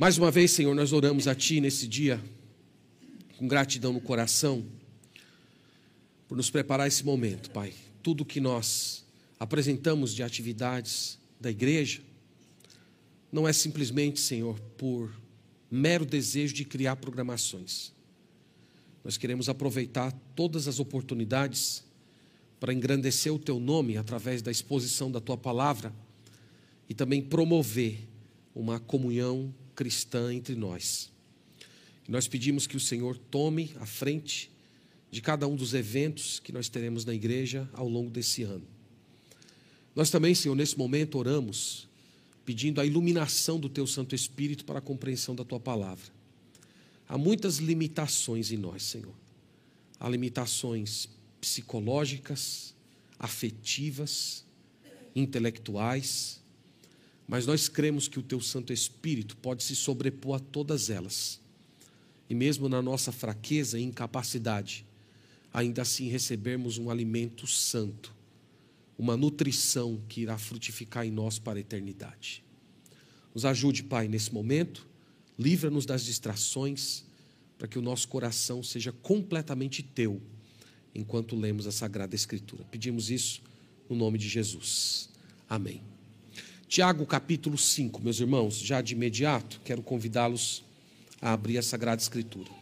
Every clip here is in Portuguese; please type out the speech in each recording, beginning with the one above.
Mais uma vez, Senhor, nós oramos a Ti nesse dia, com gratidão no coração, por nos preparar esse momento, Pai. Tudo que nós apresentamos de atividades da igreja, não é simplesmente, Senhor, por mero desejo de criar programações. Nós queremos aproveitar todas as oportunidades para engrandecer o Teu nome através da exposição da Tua palavra e também promover uma comunhão cristã entre nós. nós pedimos que o Senhor tome a frente de cada um dos eventos que nós teremos na igreja ao longo desse ano. Nós também, Senhor, nesse momento oramos, pedindo a iluminação do Teu Santo Espírito para a compreensão da Tua palavra. Há muitas limitações em nós, Senhor. Há limitações psicológicas, afetivas, intelectuais, mas nós cremos que o Teu Santo Espírito pode se sobrepor a todas elas. E mesmo na nossa fraqueza e incapacidade, ainda assim recebermos um alimento santo uma nutrição que irá frutificar em nós para a eternidade. Nos ajude, Pai, nesse momento, livra-nos das distrações, para que o nosso coração seja completamente teu, enquanto lemos a Sagrada Escritura. Pedimos isso no nome de Jesus. Amém. Tiago capítulo 5, meus irmãos, já de imediato, quero convidá-los a abrir a Sagrada Escritura.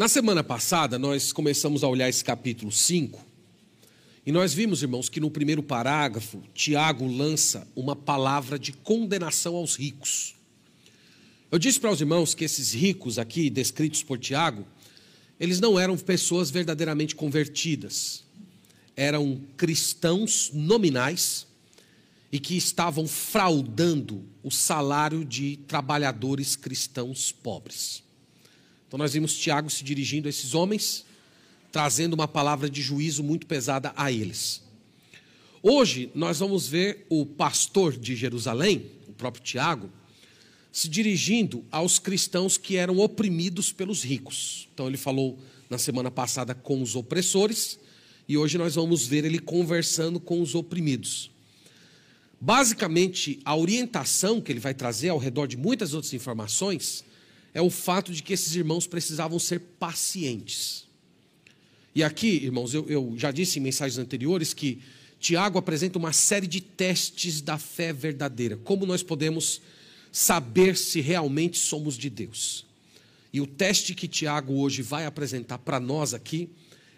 Na semana passada, nós começamos a olhar esse capítulo 5, e nós vimos, irmãos, que no primeiro parágrafo, Tiago lança uma palavra de condenação aos ricos. Eu disse para os irmãos que esses ricos aqui, descritos por Tiago, eles não eram pessoas verdadeiramente convertidas, eram cristãos nominais e que estavam fraudando o salário de trabalhadores cristãos pobres. Então nós vimos Tiago se dirigindo a esses homens, trazendo uma palavra de juízo muito pesada a eles. Hoje nós vamos ver o pastor de Jerusalém, o próprio Tiago, se dirigindo aos cristãos que eram oprimidos pelos ricos. Então ele falou na semana passada com os opressores e hoje nós vamos ver ele conversando com os oprimidos. Basicamente, a orientação que ele vai trazer ao redor de muitas outras informações é o fato de que esses irmãos precisavam ser pacientes. E aqui, irmãos, eu, eu, já disse em mensagens anteriores que Tiago apresenta uma série de testes da fé verdadeira. Como nós podemos saber se realmente somos de Deus? E o teste que Tiago hoje vai apresentar para nós aqui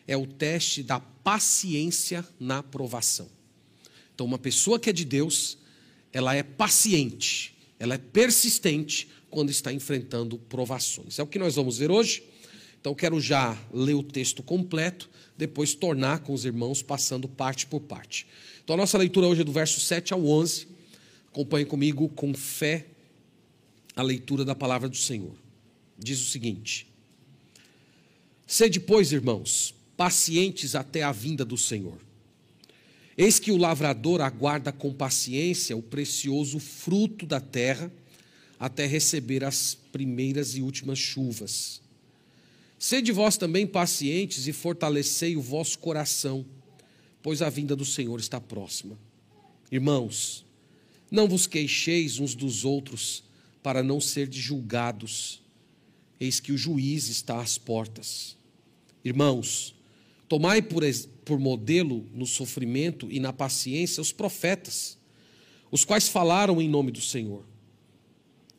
é o teste da paciência na provação. Então, uma pessoa que é de Deus, ela é paciente, ela é persistente quando está enfrentando provações. É o que nós vamos ver hoje. Então, quero já ler o texto completo, depois tornar com os irmãos, passando parte por parte. Então, a nossa leitura hoje é do verso 7 ao 11. Acompanhe comigo com fé a leitura da palavra do Senhor. Diz o seguinte: Sede, pois, irmãos, pacientes até a vinda do Senhor. Eis que o lavrador aguarda com paciência o precioso fruto da terra até receber as primeiras e últimas chuvas. Sede vós também pacientes e fortalecei o vosso coração, pois a vinda do Senhor está próxima. Irmãos, não vos queixeis uns dos outros, para não ser julgados. Eis que o juiz está às portas. Irmãos, tomai por, por modelo no sofrimento e na paciência os profetas, os quais falaram em nome do Senhor.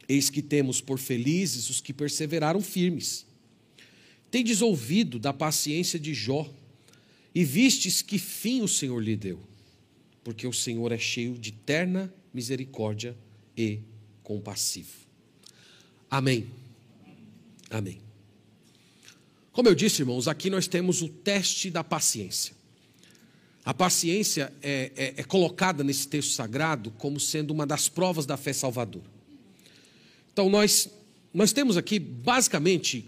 Eis que temos por felizes os que perseveraram firmes. Tendes ouvido da paciência de Jó, e vistes que fim o Senhor lhe deu, porque o Senhor é cheio de terna misericórdia e compassivo. Amém. Amém. Como eu disse, irmãos, aqui nós temos o teste da paciência. A paciência é, é, é colocada nesse texto sagrado como sendo uma das provas da fé salvadora. Então, nós, nós temos aqui, basicamente,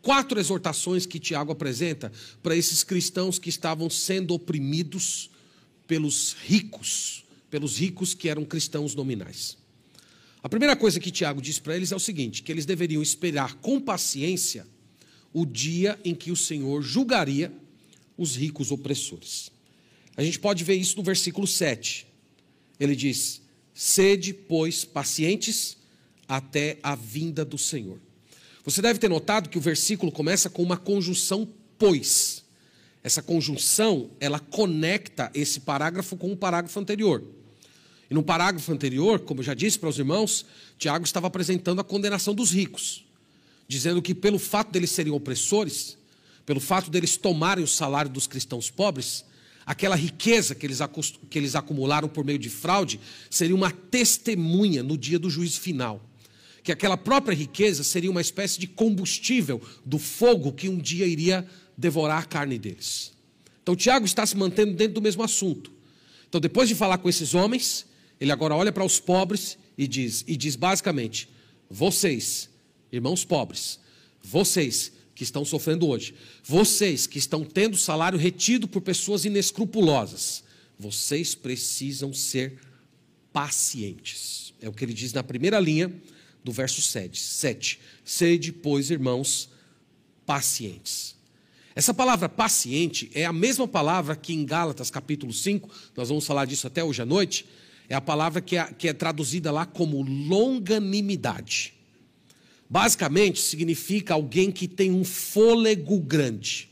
quatro exortações que Tiago apresenta para esses cristãos que estavam sendo oprimidos pelos ricos, pelos ricos que eram cristãos nominais. A primeira coisa que Tiago diz para eles é o seguinte: que eles deveriam esperar com paciência o dia em que o Senhor julgaria os ricos opressores. A gente pode ver isso no versículo 7. Ele diz: Sede, pois, pacientes até a vinda do Senhor. Você deve ter notado que o versículo começa com uma conjunção pois. Essa conjunção, ela conecta esse parágrafo com o parágrafo anterior. E no parágrafo anterior, como eu já disse para os irmãos, Tiago estava apresentando a condenação dos ricos, dizendo que pelo fato deles serem opressores, pelo fato deles tomarem o salário dos cristãos pobres, aquela riqueza que eles, que eles acumularam por meio de fraude seria uma testemunha no dia do juízo final. Que aquela própria riqueza seria uma espécie de combustível do fogo que um dia iria devorar a carne deles. Então, Tiago está se mantendo dentro do mesmo assunto. Então, depois de falar com esses homens, ele agora olha para os pobres e diz, e diz basicamente: vocês, irmãos pobres, vocês que estão sofrendo hoje, vocês que estão tendo salário retido por pessoas inescrupulosas, vocês precisam ser pacientes. É o que ele diz na primeira linha do verso 7. 7. Sede, pois, irmãos, pacientes. Essa palavra paciente é a mesma palavra que em Gálatas capítulo 5, nós vamos falar disso até hoje à noite, é a palavra que é, que é traduzida lá como longanimidade. Basicamente, significa alguém que tem um fôlego grande.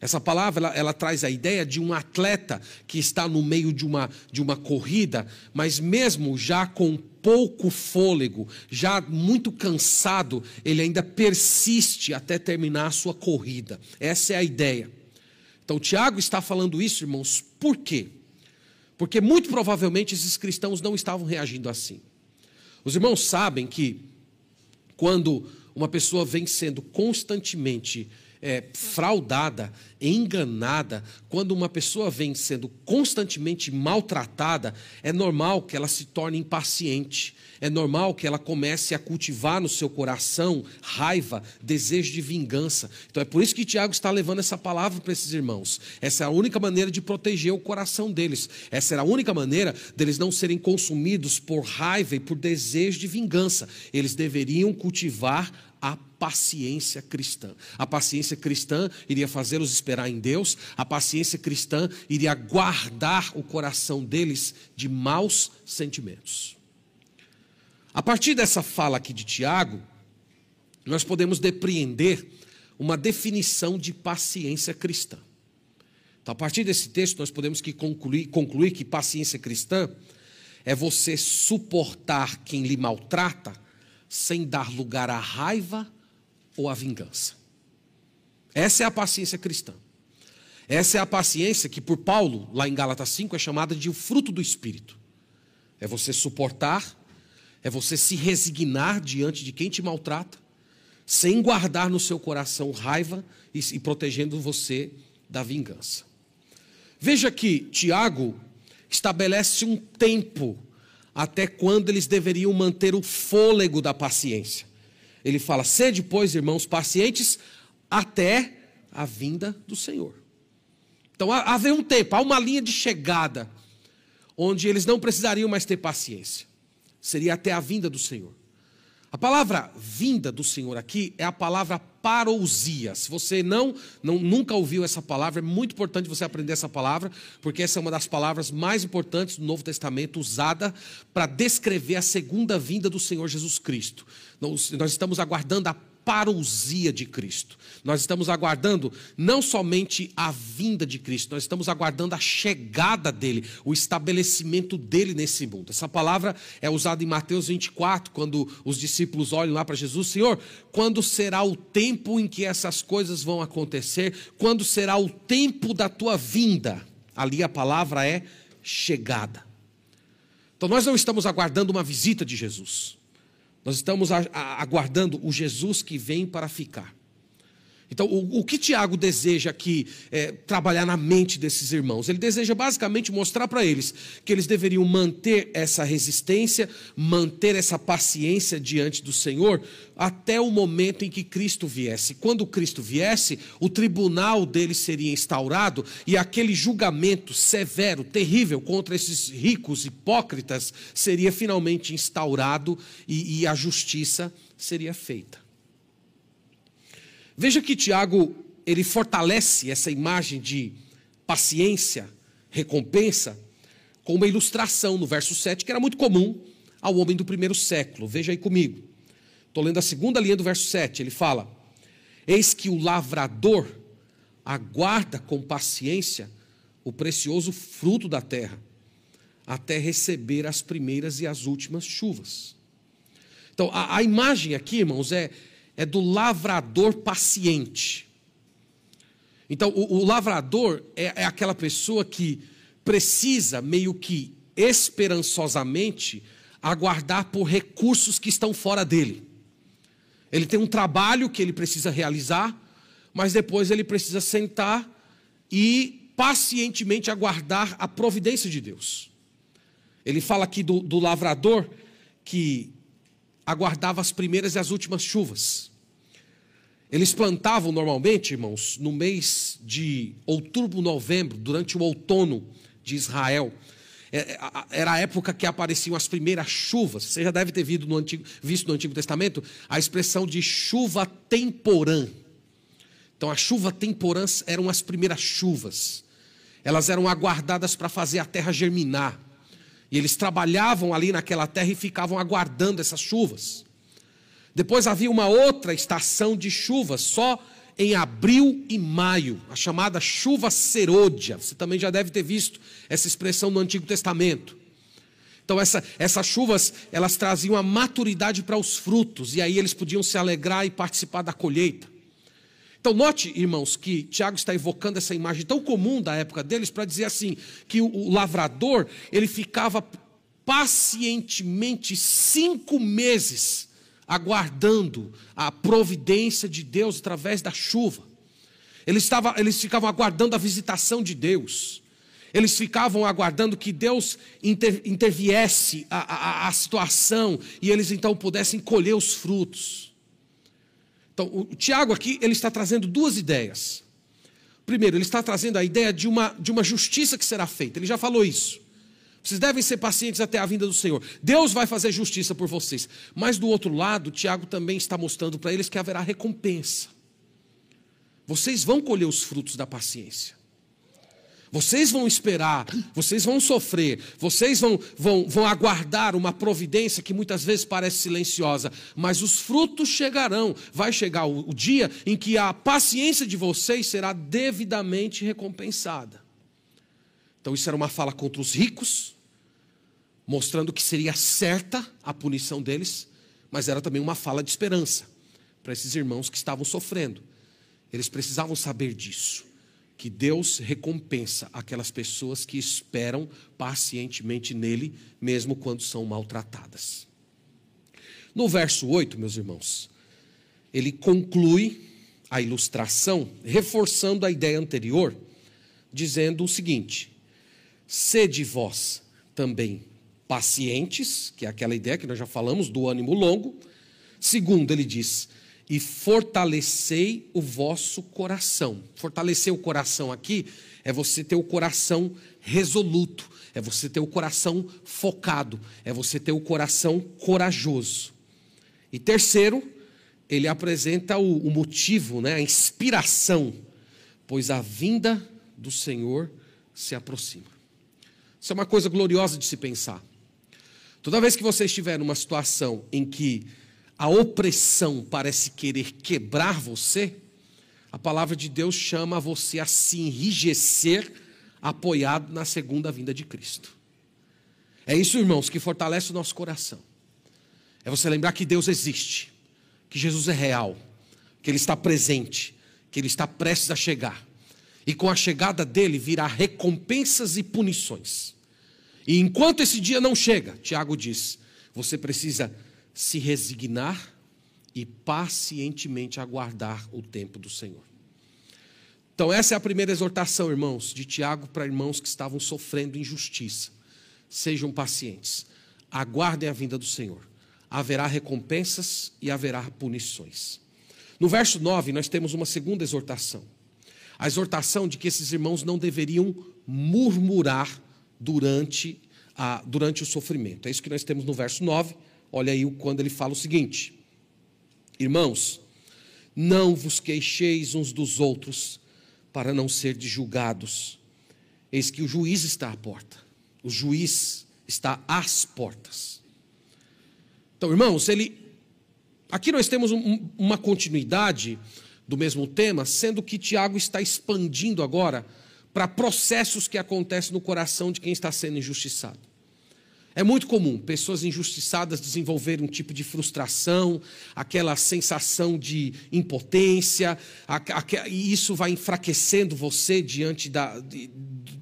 Essa palavra ela, ela, traz a ideia de um atleta que está no meio de uma, de uma corrida, mas mesmo já com pouco fôlego, já muito cansado, ele ainda persiste até terminar a sua corrida. Essa é a ideia. Então, Tiago está falando isso, irmãos, por quê? Porque muito provavelmente esses cristãos não estavam reagindo assim. Os irmãos sabem que quando uma pessoa vem sendo constantemente é, fraudada, enganada, quando uma pessoa vem sendo constantemente maltratada, é normal que ela se torne impaciente, é normal que ela comece a cultivar no seu coração raiva, desejo de vingança. Então é por isso que Tiago está levando essa palavra para esses irmãos. Essa é a única maneira de proteger o coração deles. Essa era a única maneira deles não serem consumidos por raiva e por desejo de vingança. Eles deveriam cultivar paciência cristã. A paciência cristã iria fazê-los esperar em Deus, a paciência cristã iria guardar o coração deles de maus sentimentos. A partir dessa fala aqui de Tiago, nós podemos depreender uma definição de paciência cristã. Então, a partir desse texto, nós podemos que concluir, concluir que paciência cristã é você suportar quem lhe maltrata sem dar lugar à raiva ou à vingança. Essa é a paciência cristã. Essa é a paciência que, por Paulo, lá em Gálatas 5, é chamada de o fruto do Espírito. É você suportar, é você se resignar diante de quem te maltrata, sem guardar no seu coração raiva e, e protegendo você da vingança. Veja que Tiago estabelece um tempo até quando eles deveriam manter o fôlego da paciência. Ele fala: sede, pois, irmãos, pacientes até a vinda do Senhor. Então havia um tempo, há uma linha de chegada, onde eles não precisariam mais ter paciência. Seria até a vinda do Senhor. A palavra vinda do Senhor aqui é a palavra parousia. Se você não, não nunca ouviu essa palavra, é muito importante você aprender essa palavra, porque essa é uma das palavras mais importantes do Novo Testamento usada para descrever a segunda vinda do Senhor Jesus Cristo. Nós, nós estamos aguardando a parousia de Cristo. Nós estamos aguardando não somente a vinda de Cristo, nós estamos aguardando a chegada dele, o estabelecimento dele nesse mundo. Essa palavra é usada em Mateus 24, quando os discípulos olham lá para Jesus: Senhor, quando será o tempo em que essas coisas vão acontecer? Quando será o tempo da tua vinda? Ali a palavra é chegada. Então nós não estamos aguardando uma visita de Jesus. Nós estamos aguardando o Jesus que vem para ficar. Então, o, o que Tiago deseja aqui é, trabalhar na mente desses irmãos? Ele deseja basicamente mostrar para eles que eles deveriam manter essa resistência, manter essa paciência diante do Senhor, até o momento em que Cristo viesse. Quando Cristo viesse, o tribunal deles seria instaurado e aquele julgamento severo, terrível contra esses ricos hipócritas seria finalmente instaurado e, e a justiça seria feita. Veja que Tiago, ele fortalece essa imagem de paciência, recompensa, com uma ilustração no verso 7, que era muito comum ao homem do primeiro século. Veja aí comigo. Estou lendo a segunda linha do verso 7. Ele fala: Eis que o lavrador aguarda com paciência o precioso fruto da terra, até receber as primeiras e as últimas chuvas. Então, a, a imagem aqui, irmãos, é, é do lavrador paciente. Então, o, o lavrador é, é aquela pessoa que precisa, meio que esperançosamente, aguardar por recursos que estão fora dele. Ele tem um trabalho que ele precisa realizar, mas depois ele precisa sentar e pacientemente aguardar a providência de Deus. Ele fala aqui do, do lavrador que aguardava as primeiras e as últimas chuvas. Eles plantavam normalmente, irmãos, no mês de outubro, novembro, durante o outono de Israel. É, é, era a época que apareciam as primeiras chuvas. Você já deve ter visto no Antigo, visto no Antigo Testamento a expressão de chuva temporã. Então, a chuva temporã eram as primeiras chuvas. Elas eram aguardadas para fazer a terra germinar. E eles trabalhavam ali naquela terra e ficavam aguardando essas chuvas. Depois havia uma outra estação de chuvas, só em abril e maio, a chamada chuva serôdia. Você também já deve ter visto essa expressão no Antigo Testamento. Então essa, essas chuvas, elas traziam a maturidade para os frutos, e aí eles podiam se alegrar e participar da colheita. Então, note, irmãos, que Tiago está evocando essa imagem tão comum da época deles para dizer assim: que o, lavrador, ele ficava pacientemente cinco meses aguardando a providência de Deus através da chuva. Eles, estavam, eles ficavam aguardando a visitação de Deus. Eles ficavam aguardando que Deus inter, interviesse a, a, a situação e eles então pudessem colher os frutos. Então, o Tiago aqui, ele está trazendo duas ideias. Primeiro, ele está trazendo a ideia de uma, de uma justiça que será feita. Ele já falou isso. Vocês devem ser pacientes até a vinda do Senhor. Deus vai fazer justiça por vocês. Mas do outro lado, Tiago também está mostrando para eles que haverá recompensa. Vocês vão colher os frutos da paciência. Vocês vão esperar, vocês vão sofrer, vocês vão, vão, vão aguardar uma providência que muitas vezes parece silenciosa, mas os frutos chegarão. Vai chegar o, o dia em que a paciência de vocês será devidamente recompensada. Então, isso era uma fala contra os ricos, mostrando que seria certa a punição deles, mas era também uma fala de esperança para esses irmãos que estavam sofrendo. Eles precisavam saber disso que Deus recompensa aquelas pessoas que esperam pacientemente nele, mesmo quando são maltratadas. No verso 8, meus irmãos, ele conclui a ilustração, reforçando a ideia anterior, dizendo o seguinte: Sede vós também pacientes, que é aquela ideia que nós já falamos do ânimo longo. Segundo, ele diz: e fortalecei o vosso coração. Fortalecer o coração aqui é você ter o coração resoluto, é você ter o coração focado, é você ter o coração corajoso. E terceiro, ele apresenta o, o motivo, né, a inspiração, pois a vinda do Senhor se aproxima. Isso é uma coisa gloriosa de se pensar. Toda vez que você estiver numa situação em que a opressão parece querer quebrar você, a palavra de Deus chama você a se enrijecer, apoiado na segunda vinda de Cristo. É isso, irmãos, que fortalece o nosso coração. É você lembrar que Deus existe, que Jesus é real, que Ele está presente, que Ele está prestes a chegar. E com a chegada dele virá recompensas e punições. E enquanto esse dia não chega, Tiago diz, você precisa se resignar e pacientemente aguardar o tempo do Senhor. Então, essa é a primeira exortação, irmãos, de Tiago para irmãos que estavam sofrendo injustiça. Sejam pacientes, aguardem a vinda do Senhor. Haverá recompensas e haverá punições. No verso 9, nós temos uma segunda exortação. A exortação de que esses irmãos não deveriam murmurar durante, a, durante o sofrimento. É isso que nós temos no verso 9. Olha aí quando ele fala o seguinte: Irmãos, não vos queixeis uns dos outros para não ser julgados. Eis que o juiz está à porta. O juiz está às portas. Então, irmãos, ele aqui nós temos um, uma continuidade do mesmo tema, sendo que Tiago está expandindo agora para processos que acontecem no coração de quem está sendo injustiçado. É muito comum pessoas injustiçadas desenvolverem um tipo de frustração, aquela sensação de impotência, e isso vai enfraquecendo você diante da,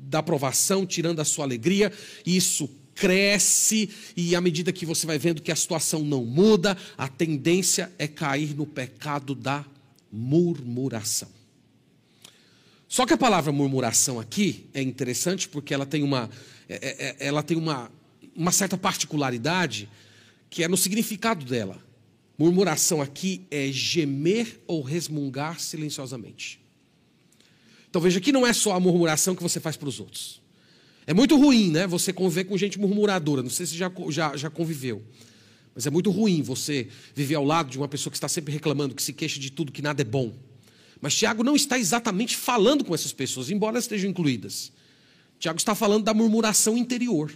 da aprovação, tirando a sua alegria, e isso cresce, e à medida que você vai vendo que a situação não muda, a tendência é cair no pecado da murmuração. Só que a palavra murmuração aqui é interessante porque ela tem uma, é, é, é, ela tem uma uma certa particularidade que é no significado dela. Murmuração aqui é gemer ou resmungar silenciosamente. Então veja que não é só a murmuração que você faz para os outros. É muito ruim, né? Você conviver com gente murmuradora. Não sei se já, já, já conviveu. Mas é muito ruim você viver ao lado de uma pessoa que está sempre reclamando, que se queixa de tudo, que nada é bom. Mas Tiago não está exatamente falando com essas pessoas, embora estejam incluídas. Tiago está falando da murmuração interior.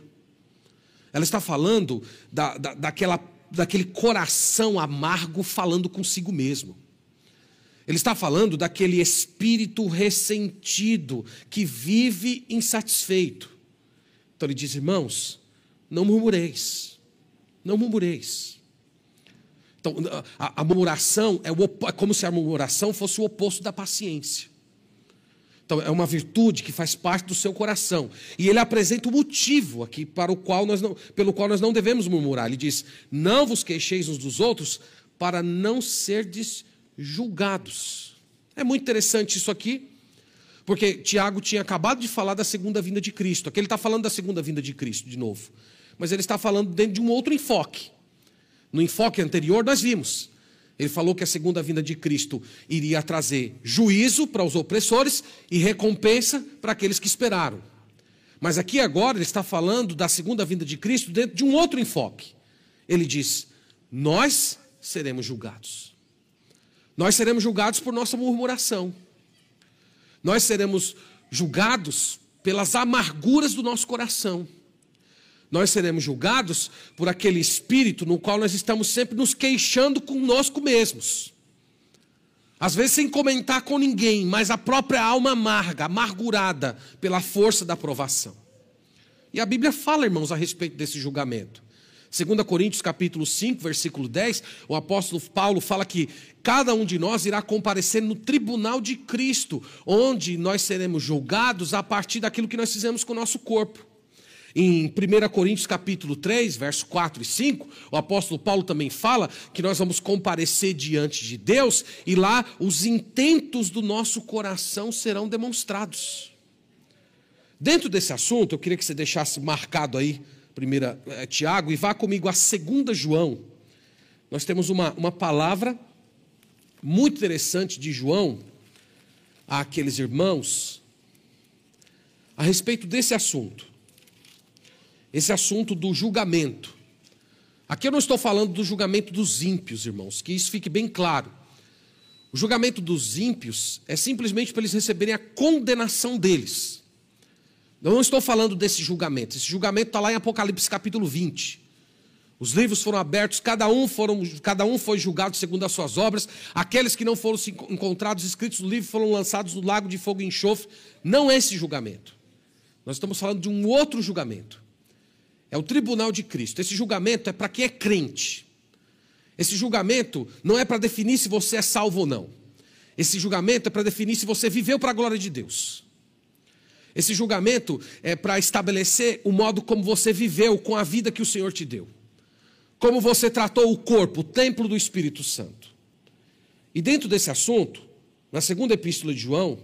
Ela está falando da, da, daquela, daquele coração amargo falando consigo mesmo. Ele está falando daquele espírito ressentido que vive insatisfeito. Então ele diz: irmãos, não murmureis, não murmureis. Então, a, a murmuração é, o, é como se a murmuração fosse o oposto da paciência. Então, é uma virtude que faz parte do seu coração. E ele apresenta o motivo aqui para o qual nós não, pelo qual nós não devemos murmurar. Ele diz: Não vos queixeis uns dos outros para não serdes julgados. É muito interessante isso aqui, porque Tiago tinha acabado de falar da segunda vinda de Cristo. Aqui ele está falando da segunda vinda de Cristo de novo. Mas ele está falando dentro de um outro enfoque. No enfoque anterior, nós vimos ele falou que a segunda vinda de Cristo iria trazer juízo para os opressores e recompensa para aqueles que esperaram. Mas aqui agora ele está falando da segunda vinda de Cristo dentro de um outro enfoque. Ele diz: Nós seremos julgados. Nós seremos julgados por nossa murmuração. Nós seremos julgados pelas amarguras do nosso coração nós seremos julgados por aquele espírito no qual nós estamos sempre nos queixando conosco mesmos. Às vezes sem comentar com ninguém, mas a própria alma amarga, amargurada pela força da aprovação. E a Bíblia fala, irmãos, a respeito desse julgamento. 2 Coríntios capítulo 5, versículo 10, o apóstolo Paulo fala que cada um de nós irá comparecer no tribunal de Cristo, onde nós seremos julgados a partir daquilo que nós fizemos com o nosso corpo. Em 1 Coríntios capítulo 3, verso 4 e 5, o apóstolo Paulo também fala que nós vamos comparecer diante de Deus e lá os intentos do nosso coração serão demonstrados. Dentro desse assunto, eu queria que você deixasse marcado aí, primeira é, Tiago, e vá comigo a segunda João. Nós temos uma, uma palavra muito interessante de João àqueles irmãos a respeito desse assunto esse assunto do julgamento. Aqui eu não estou falando do julgamento dos ímpios, irmãos, que isso fique bem claro. O julgamento dos ímpios é simplesmente para eles receberem a condenação deles. Eu não estou falando desse julgamento. Esse julgamento está lá em Apocalipse capítulo 20. Os livros foram abertos, cada um, foram, cada um foi julgado segundo as suas obras. Aqueles que não foram encontrados escritos no livro foram lançados no lago de fogo e enxofre. Não é esse julgamento. Nós estamos falando de um outro julgamento. É o tribunal de Cristo. Esse julgamento é para quem é crente. Esse julgamento não é para definir se você é salvo ou não. Esse julgamento é para definir se você viveu para a glória de Deus. Esse julgamento é para estabelecer o modo como você viveu com a vida que o Senhor te deu. como você tratou o corpo, o templo do Espírito Santo. E dentro desse assunto, na segunda epístola de João,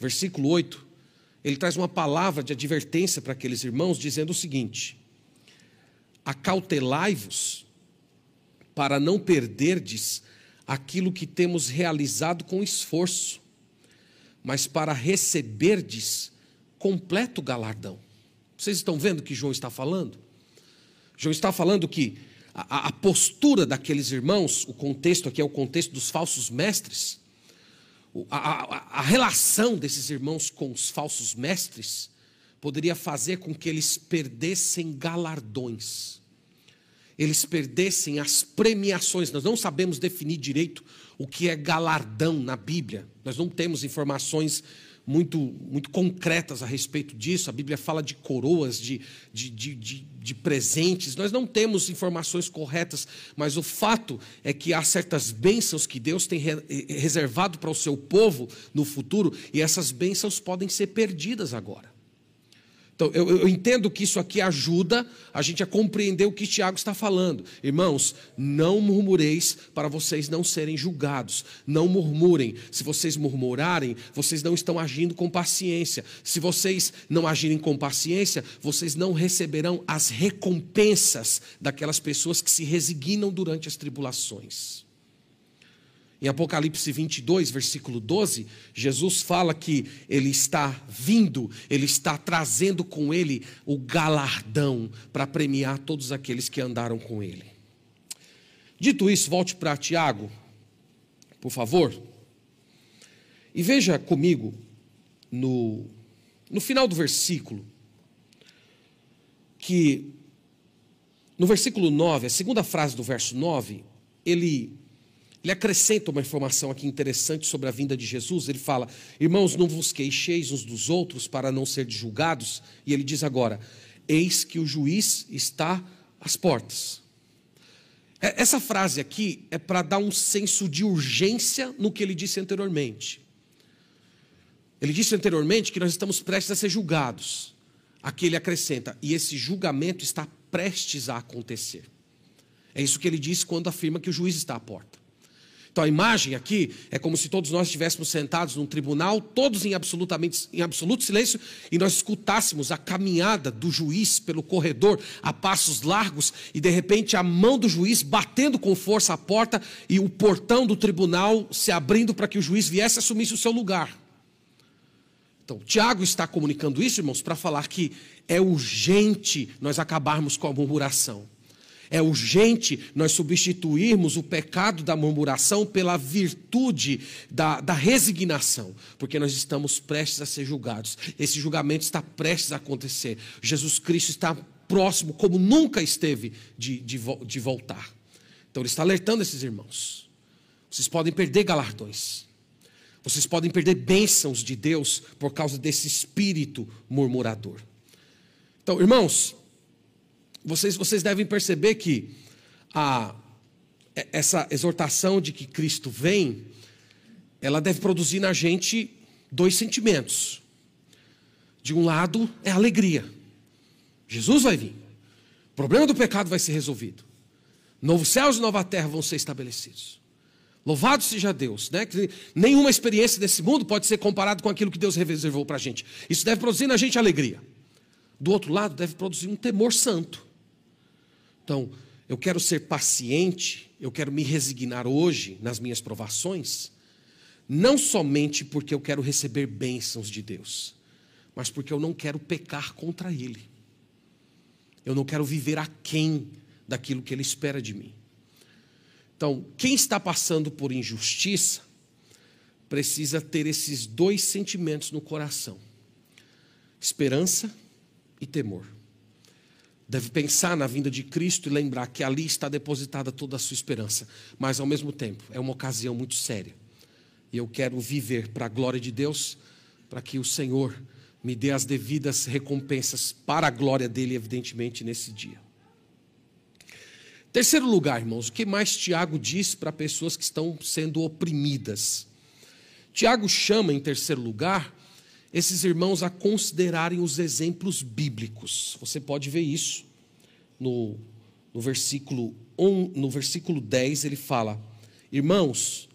versículo 8, ele traz uma palavra de advertência para aqueles irmãos, dizendo o seguinte: Acautelai-vos para não perderdes aquilo que temos realizado com esforço, mas para receberdes completo galardão. Vocês estão vendo que João está falando? João está falando que a, a, postura daqueles irmãos, o contexto aqui é o contexto dos falsos mestres, a, a, a relação desses irmãos com os falsos mestres poderia fazer com que eles perdessem galardões, eles perdessem as premiações. Nós não sabemos definir direito o que é galardão na Bíblia, nós não temos informações muito, muito concretas a respeito disso. A Bíblia fala de coroas, de, de, de, de, presentes. Nós não temos informações corretas, mas o fato é que há certas bênçãos que Deus tem reservado para o seu povo no futuro, e essas bênçãos podem ser perdidas agora. Então, eu, eu, entendo que isso aqui ajuda a gente a compreender o que Tiago está falando. Irmãos, não murmureis para vocês não serem julgados. Não murmurem. Se vocês murmurarem, vocês não estão agindo com paciência. Se vocês não agirem com paciência, vocês não receberão as recompensas daquelas pessoas que se resignam durante as tribulações. Em Apocalipse 22, versículo 12, Jesus fala que ele está vindo, ele está trazendo com ele o galardão para premiar todos aqueles que andaram com ele. Dito isso, volte para Tiago, por favor, e veja comigo no, no final do versículo, que no versículo 9, a segunda frase do verso 9, ele ele acrescenta uma informação aqui interessante sobre a vinda de Jesus. Ele fala: Irmãos, não vos queixeis uns dos outros para não ser julgados. E ele diz agora: Eis que o juiz está às portas. É, essa frase aqui é para dar um senso de urgência no que ele disse anteriormente. Ele disse anteriormente que nós estamos prestes a ser julgados. Aqui ele acrescenta: e esse julgamento está prestes a acontecer. É isso que ele diz quando afirma que o juiz está à porta. Então a imagem aqui é como se todos nós estivéssemos sentados num tribunal, todos em, absolutamente, em absoluto silêncio, e nós escutássemos a caminhada do juiz pelo corredor a passos largos, e de repente a mão do juiz batendo com força a porta e o portão do tribunal se abrindo para que o juiz viesse e assumisse o seu lugar. Então, Tiago está comunicando isso, irmãos, para falar que é urgente nós acabarmos com a murmuração. É urgente nós substituirmos o pecado da murmuração pela virtude da, da resignação, porque nós estamos prestes a ser julgados. Esse julgamento está prestes a acontecer. Jesus Cristo está próximo, como nunca esteve, de, de, de voltar. Então, ele está alertando esses irmãos. Vocês podem perder galardões. Vocês podem perder bênçãos de Deus por causa desse espírito murmurador. Então, irmãos, vocês, vocês devem perceber que a, essa exortação de que Cristo vem, ela deve produzir na gente dois sentimentos. De um lado é alegria. Jesus vai vir. O problema do pecado vai ser resolvido. Novos céus e nova terra vão ser estabelecidos. Louvado seja Deus, né? Que nenhuma experiência desse mundo pode ser comparado com aquilo que Deus reservou para a gente. Isso deve produzir na gente alegria. Do outro lado, deve produzir um temor santo. Então, eu quero ser paciente, eu quero me resignar hoje nas minhas provações, não somente porque eu quero receber bênçãos de Deus, mas porque eu não quero pecar contra Ele. Eu não quero viver aquém daquilo que Ele espera de mim. Então, quem está passando por injustiça, precisa ter esses dois sentimentos no coração: esperança e temor deve pensar na vinda de Cristo e lembrar que ali está depositada toda a sua esperança. Mas, ao mesmo tempo, é uma ocasião muito séria. E eu quero viver para a glória de Deus, para que o Senhor me dê as devidas recompensas para a glória dele, evidentemente, nesse dia. Terceiro lugar, irmãos, o que mais Tiago diz para pessoas que estão sendo oprimidas? Tiago chama, em terceiro lugar, esses irmãos a considerarem os exemplos bíblicos. Você pode ver isso no, no versículo, 1, no versículo 10, ele fala: Irmãos,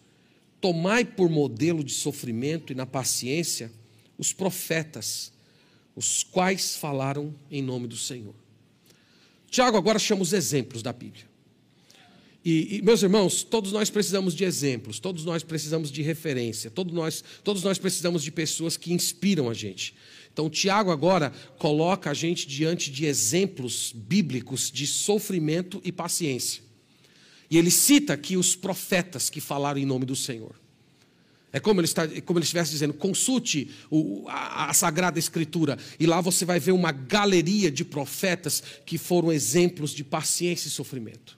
tomai por modelo de sofrimento e na paciência os profetas, os quais falaram em nome do Senhor. Tiago agora chama os exemplos da Bíblia. E, e, meus irmãos, todos nós precisamos de exemplos, todos nós precisamos de referência, todos nós, todos nós precisamos de pessoas que inspiram a gente. Então, Tiago agora coloca a gente diante de exemplos bíblicos de sofrimento e paciência. E ele cita aqui os profetas que falaram em nome do Senhor. É como ele, está, como ele estivesse dizendo: consulte o, a, a, Sagrada Escritura, e lá você vai ver uma galeria de profetas que foram exemplos de paciência e sofrimento.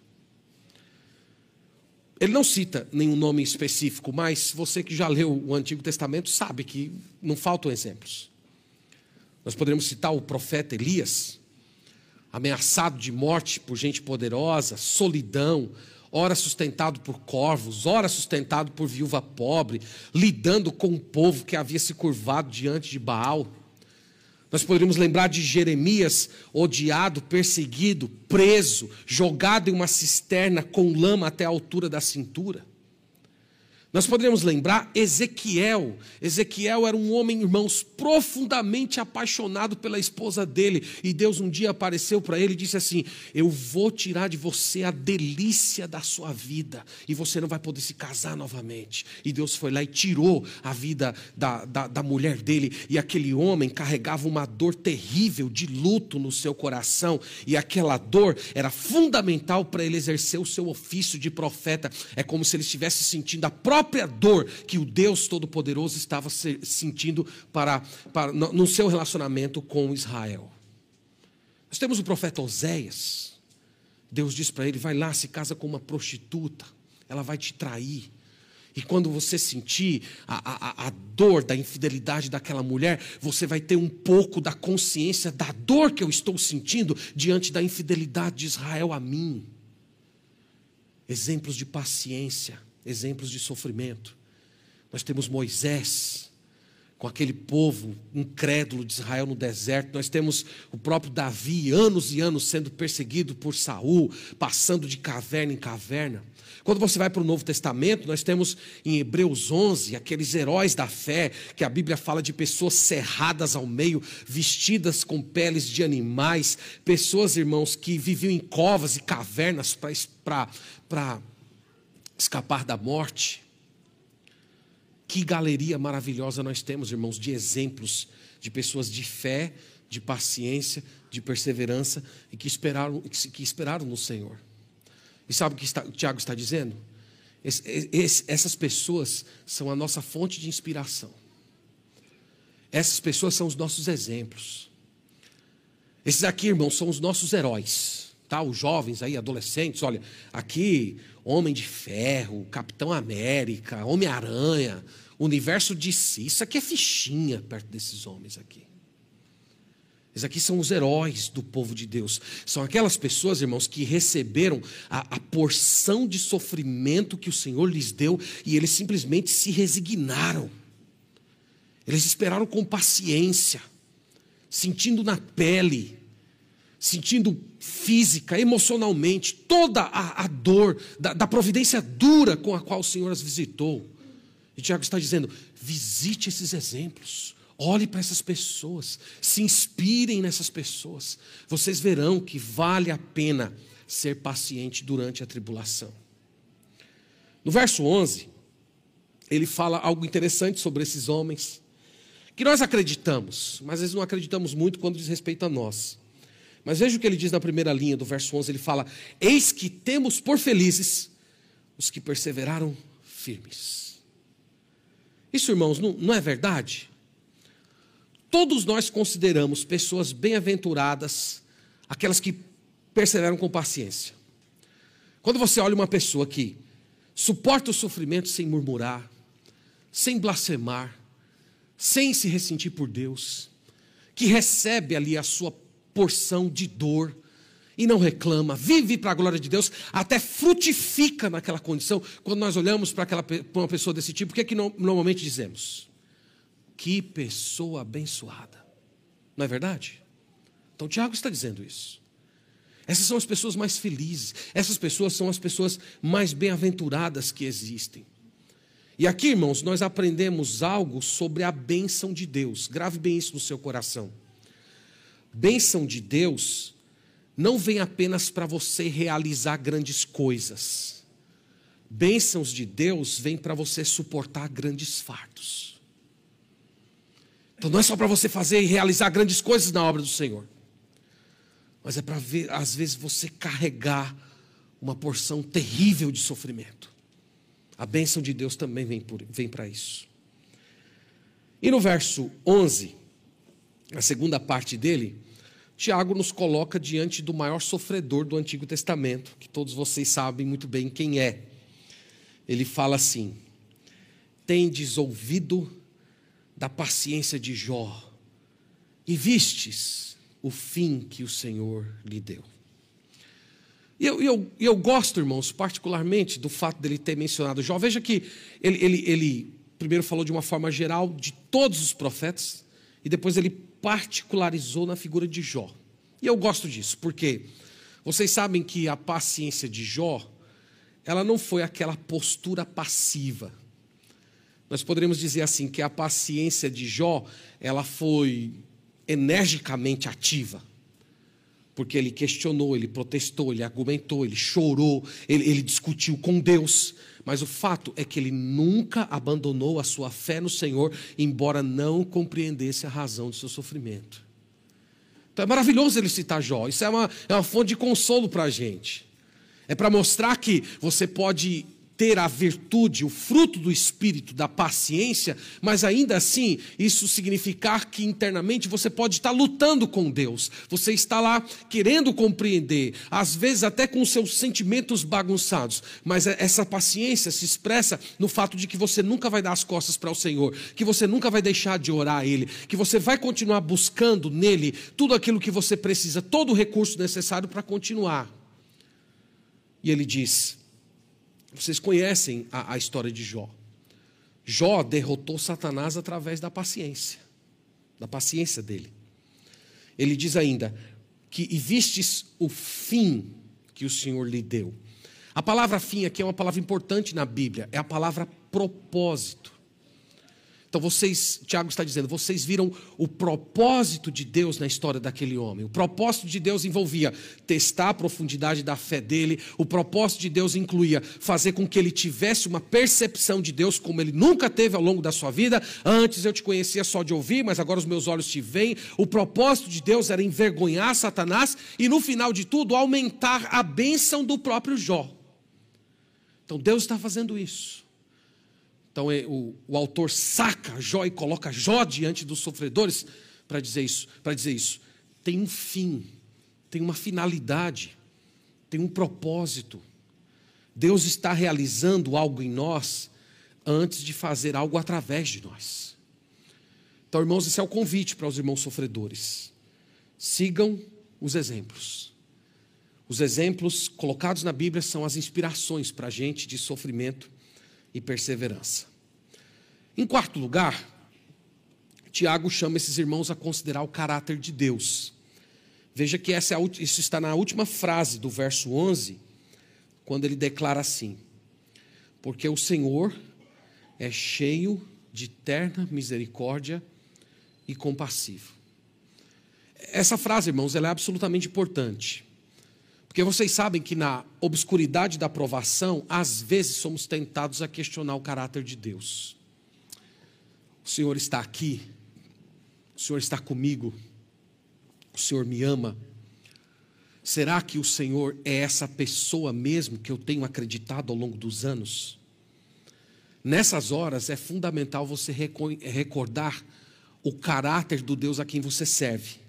Ele não cita nenhum nome específico, mas você que já leu o Antigo Testamento sabe que não faltam exemplos. Nós poderíamos citar o profeta Elias, ameaçado de morte por gente poderosa, solidão, ora sustentado por corvos, ora sustentado por viúva pobre, lidando com um povo que havia se curvado diante de Baal. Nós poderíamos lembrar de Jeremias, odiado, perseguido, preso, jogado em uma cisterna com lama até a altura da cintura. Nós poderíamos lembrar Ezequiel. Ezequiel era um homem, irmãos, profundamente apaixonado pela esposa dele. E Deus um dia apareceu para ele e disse assim: Eu vou tirar de você a delícia da sua vida, e você não vai poder se casar novamente. E Deus foi lá e tirou a vida da, da, da mulher dele. E aquele homem carregava uma dor terrível de luto no seu coração. E aquela dor era fundamental para ele exercer o seu ofício de profeta. É como se ele estivesse sentindo a própria própria dor que o Deus Todo-Poderoso estava sentindo para, para, no seu relacionamento com Israel. Nós temos o profeta Oséias. Deus diz para ele: vai lá, se casa com uma prostituta, ela vai te trair. E quando você sentir a, a, a, dor da infidelidade daquela mulher, você vai ter um pouco da consciência da dor que eu estou sentindo diante da infidelidade de Israel a mim. Exemplos de paciência, exemplos de sofrimento. Nós temos Moisés, com aquele povo incrédulo de Israel no deserto. Nós temos o próprio Davi, anos e anos sendo perseguido por Saul, passando de caverna em caverna. Quando você vai para o Novo Testamento, nós temos em Hebreus 11 aqueles heróis da fé, que a Bíblia fala de pessoas cerradas ao meio, vestidas com peles de animais, pessoas, irmãos, que viviam em covas e cavernas para escapar da morte. Que galeria maravilhosa nós temos, irmãos, de exemplos de pessoas de fé, de paciência, de perseverança e que esperaram, que esperaram no Senhor. E sabe o que está, o Tiago está dizendo? Esse, esse, essas pessoas são a nossa fonte de inspiração. Essas pessoas são os nossos exemplos. Esses aqui, irmãos, são os nossos heróis. Os jovens aí, adolescentes, olha, aqui Homem de Ferro, Capitão América, Homem-Aranha, Universo de si. Isso aqui é fichinha perto desses homens aqui. Esses aqui são os heróis do povo de Deus. São aquelas pessoas, irmãos, que receberam a, a porção de sofrimento que o Senhor lhes deu e eles simplesmente se resignaram. Eles esperaram com paciência, sentindo na pele sentindo física, emocionalmente, toda a, a dor da, da, providência dura com a qual o Senhor as visitou. E Tiago está dizendo: visite esses exemplos, olhe para essas pessoas, se inspirem nessas pessoas. Vocês verão que vale a pena ser paciente durante a tribulação. No verso 11, ele fala algo interessante sobre esses homens, que nós acreditamos, mas às vezes não acreditamos muito quando diz respeito a nós. Mas veja o que ele diz na primeira linha do verso 11: ele fala: Eis que temos por felizes os que perseveraram firmes. Isso, irmãos, não, não é verdade? Todos nós consideramos pessoas bem-aventuradas aquelas que perseveram com paciência. Quando você olha uma pessoa que suporta o sofrimento sem murmurar, sem blasfemar, sem se ressentir por Deus, que recebe ali a sua porção de dor e não reclama, vive para a glória de Deus, até frutifica naquela condição. Quando nós olhamos para, aquela, uma pessoa desse tipo, o que é que normalmente dizemos? Que pessoa abençoada. Não é verdade? Então, Tiago está dizendo isso. Essas são as pessoas mais felizes. Essas pessoas são as pessoas mais bem-aventuradas que existem. E aqui, irmãos, nós aprendemos algo sobre a bênção de Deus. Grave bem isso no seu coração. Bênção de Deus não vem apenas para você realizar grandes coisas. Bênçãos de Deus vêm para você suportar grandes fardos. Então não é só para você fazer e realizar grandes coisas na obra do Senhor mas é para ver, às vezes, você carregar uma porção terrível de sofrimento. A bênção de Deus também vem, vem para isso. E no verso 11, a segunda parte dele, Tiago nos coloca diante do maior sofredor do Antigo Testamento, que todos vocês sabem muito bem quem é. Ele fala assim: Tendes ouvido da paciência de Jó, e vistes o fim que o Senhor lhe deu. E eu, eu, eu gosto, irmãos, particularmente do fato dele ter mencionado Jó. Veja que ele, ele, ele primeiro falou de uma forma geral de todos os profetas, e depois ele particularizou na figura de Jó. E eu gosto disso, porque vocês sabem que a paciência de Jó, ela não foi aquela postura passiva. Nós poderíamos dizer assim que a paciência de Jó, ela foi energicamente ativa. Porque ele questionou, ele protestou, ele argumentou, ele chorou, ele, ele discutiu com Deus. Mas o fato é que ele nunca abandonou a sua fé no Senhor, embora não compreendesse a razão do seu sofrimento. Então é maravilhoso ele citar Jó. Isso é uma, é uma fonte de consolo para a gente. É para mostrar que você pode ter a virtude, o fruto do espírito da paciência, mas ainda assim, isso significar que internamente você pode estar lutando com Deus. Você está lá querendo compreender, às vezes até com seus sentimentos bagunçados, mas é, essa paciência se expressa no fato de que você nunca vai dar as costas para o Senhor, que você nunca vai deixar de orar a ele, que você vai continuar buscando nele tudo aquilo que você precisa, todo o recurso necessário para continuar. E ele diz: vocês conhecem a, a história de Jó. Jó derrotou Satanás através da paciência, da paciência dele. Ele diz ainda que e vistes o fim que o Senhor lhe deu. A palavra fim aqui é uma palavra importante na Bíblia, é a palavra propósito. Então vocês, Tiago está dizendo, vocês viram o propósito de Deus na história daquele homem. O propósito de Deus envolvia testar a profundidade da fé dele. O propósito de Deus incluía fazer com que ele tivesse uma percepção de Deus como ele nunca teve ao longo da sua vida. Antes eu te conhecia só de ouvir, mas agora os meus olhos te veem. O propósito de Deus era envergonhar Satanás e no final de tudo aumentar a bênção do próprio Jó. Então Deus está fazendo isso. Então é, o, o autor saca Jó e coloca Jó diante dos sofredores para dizer isso, para dizer isso. Tem um fim, tem uma finalidade, tem um propósito. Deus está realizando algo em nós antes de fazer algo através de nós. Então, irmãos, esse é o convite para os irmãos sofredores. Sigam os exemplos. Os exemplos colocados na Bíblia são as inspirações para a gente de sofrimento e perseverança. Em quarto lugar, Tiago chama esses irmãos a considerar o caráter de Deus. Veja que essa é a, isso está na última frase do verso 11, quando ele declara assim: Porque o Senhor é cheio de terna misericórdia e compassivo. Essa frase, irmãos, ela é absolutamente importante. Porque vocês sabem que na obscuridade da provação, às vezes somos tentados a questionar o caráter de Deus. O Senhor está aqui, o Senhor está comigo, o Senhor me ama. Será que o Senhor é essa pessoa mesmo que eu tenho acreditado ao longo dos anos? Nessas horas é fundamental você recordar o caráter do Deus a quem você serve.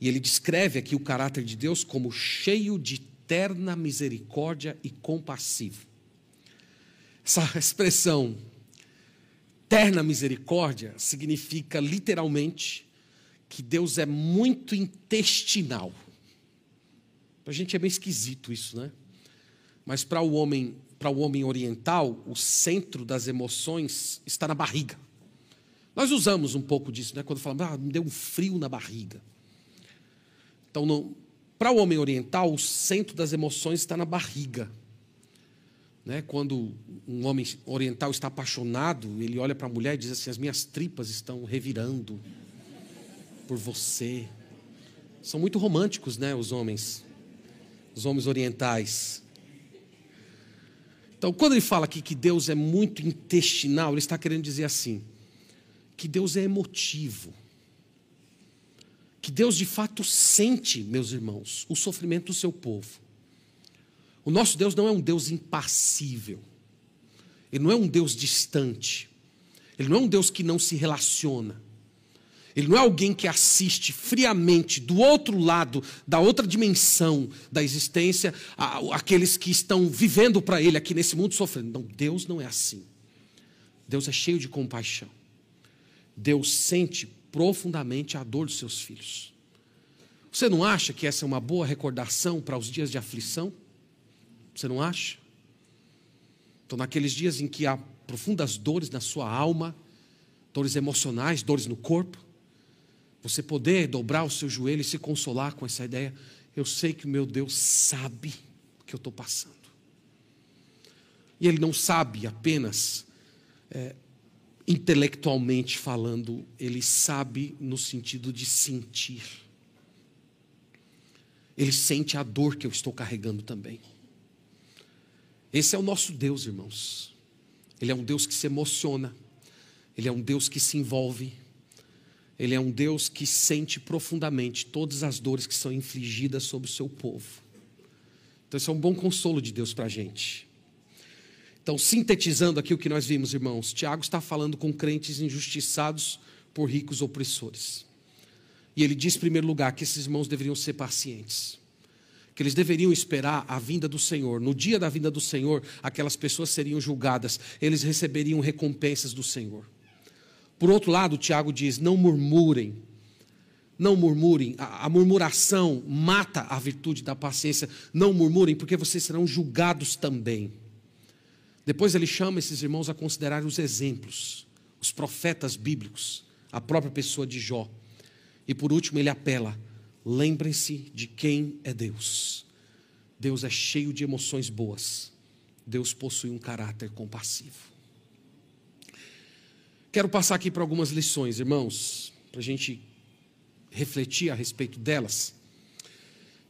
E ele descreve aqui o caráter de Deus como cheio de terna misericórdia e compassivo. Essa expressão, terna misericórdia, significa literalmente que Deus é muito intestinal. Para a gente é meio esquisito isso, né? Mas para o homem, para o homem oriental, o centro das emoções está na barriga. Nós usamos um pouco disso, né? Quando falamos, ah, me deu um frio na barriga. Então, Para o homem oriental, o centro das emoções está na barriga. Né? Quando um homem oriental está apaixonado, ele olha para a mulher e diz assim: As minhas tripas estão revirando por você. São muito românticos, né, os homens, os homens orientais. Então, quando ele fala aqui que Deus é muito intestinal, ele está querendo dizer assim: que Deus é emotivo. Que Deus de fato sente, meus irmãos, o sofrimento do seu povo. O nosso Deus não é um Deus impassível. Ele não é um Deus distante. Ele não é um Deus que não se relaciona. Ele não é alguém que assiste friamente do outro lado, da outra dimensão da existência, aqueles que estão vivendo para Ele aqui nesse mundo sofrendo. Não, Deus não é assim. Deus é cheio de compaixão. Deus sente profundamente a dor dos seus filhos. Você não acha que essa é uma boa recordação para os dias de aflição? Você não acha? Então, naqueles dias em que há profundas dores na sua alma, dores emocionais, dores no corpo, você poder dobrar o seu joelho e se consolar com essa ideia. Eu sei que o meu Deus sabe o que eu estou passando. E Ele não sabe apenas é, intelectualmente falando, Ele sabe no sentido de sentir. Ele sente a dor que eu estou carregando também. Esse é o nosso Deus, irmãos. Ele é um Deus que se emociona, Ele é um Deus que se envolve, ele é um Deus que sente profundamente todas as dores que são infligidas sobre o seu povo. Então, isso é um bom consolo de Deus para a gente. Então, sintetizando aqui o que nós vimos, irmãos, Tiago está falando com crentes injustiçados por ricos opressores. E ele diz, em primeiro lugar, que esses irmãos deveriam ser pacientes, que eles deveriam esperar a vinda do Senhor. No dia da vinda do Senhor, aquelas pessoas seriam julgadas, eles receberiam recompensas do Senhor. Por outro lado, Tiago diz: não murmurem. Não murmurem. A, murmuração mata a virtude da paciência. Não murmurem, porque vocês serão julgados também. Depois ele chama esses irmãos a considerar os exemplos, os profetas bíblicos, a própria pessoa de Jó. E por último, ele apela: lembrem-se de quem é Deus. Deus é cheio de emoções boas. Deus possui um caráter compassivo. Quero passar aqui para algumas lições, irmãos, para a gente refletir a respeito delas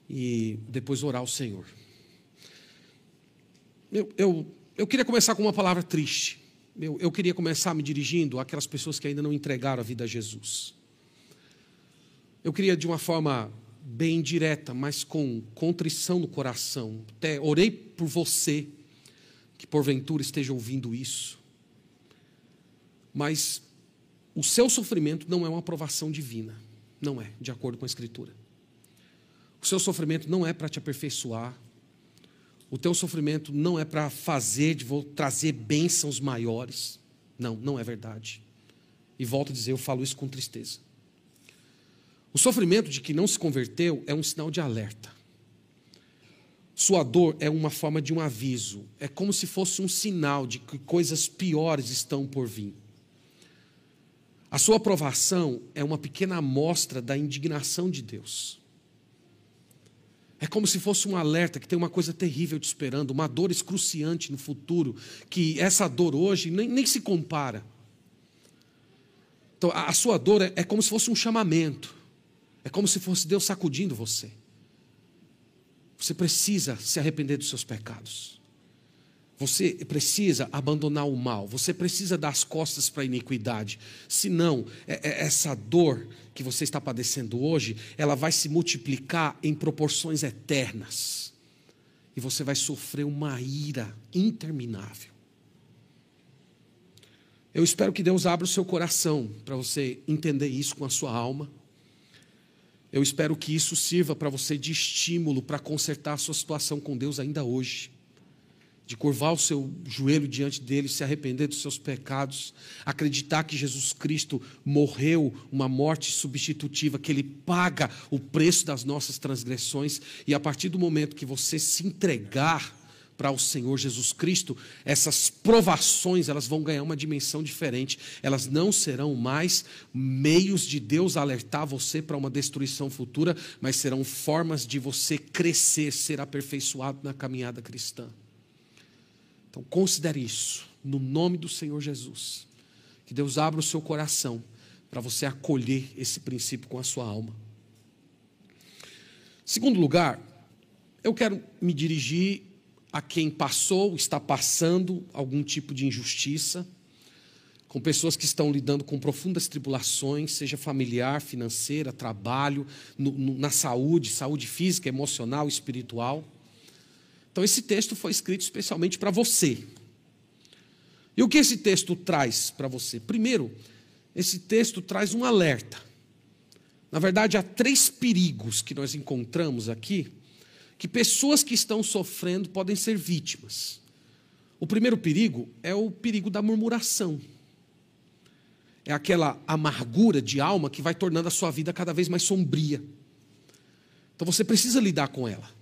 e depois orar ao Senhor. Eu, eu, eu queria começar com uma palavra triste. Eu, eu queria começar me dirigindo àquelas pessoas que ainda não entregaram a vida a Jesus. Eu queria, de uma forma bem direta, mas com contrição no coração, até orei por você que porventura esteja ouvindo isso mas o seu sofrimento não é uma aprovação divina. Não é, de acordo com a Escritura. O seu sofrimento não é para te aperfeiçoar. O teu sofrimento não é para fazer, de trazer bênçãos maiores. Não, não é verdade. E volto a dizer, eu falo isso com tristeza. O sofrimento de que não se converteu é um sinal de alerta. Sua dor é uma forma de um aviso. É como se fosse um sinal de que coisas piores estão por vir. A sua aprovação é uma pequena amostra da indignação de Deus. É como se fosse um alerta que tem uma coisa terrível te esperando, uma dor excruciante no futuro, que essa dor hoje nem, nem se compara. Então, a, a sua dor é, é como se fosse um chamamento, é como se fosse Deus sacudindo você. Você precisa se arrepender dos seus pecados. Você precisa abandonar o mal, você precisa dar as costas para a iniquidade. Senão, é, é, essa dor que você está padecendo hoje, ela vai se multiplicar em proporções eternas. E você vai sofrer uma ira interminável. Eu espero que Deus abra o seu coração para você entender isso com a sua alma. Eu espero que isso sirva para você de estímulo para consertar a sua situação com Deus ainda hoje de curvar o seu joelho diante dele, se arrepender dos seus pecados, acreditar que Jesus Cristo morreu uma morte substitutiva, que ele paga o preço das nossas transgressões, e a partir do momento que você se entregar para o Senhor Jesus Cristo, essas provações, elas vão ganhar uma dimensão diferente. Elas não serão mais meios de Deus alertar você para uma destruição futura, mas serão formas de você crescer, ser aperfeiçoado na caminhada cristã. Então, considere isso, no nome do Senhor Jesus. Que Deus abra o seu coração para você acolher esse princípio com a sua alma. Segundo lugar, eu quero me dirigir a quem passou, está passando algum tipo de injustiça, com pessoas que estão lidando com profundas tribulações, seja familiar, financeira, trabalho, no, no, na saúde, saúde física, emocional, espiritual. Então, esse texto foi escrito especialmente para você. E o que esse texto traz para você? Primeiro, esse texto traz um alerta. Na verdade, há três perigos que nós encontramos aqui que pessoas que estão sofrendo podem ser vítimas. O primeiro perigo é o perigo da murmuração. É aquela amargura de alma que vai tornando a sua vida cada vez mais sombria. Então você precisa lidar com ela.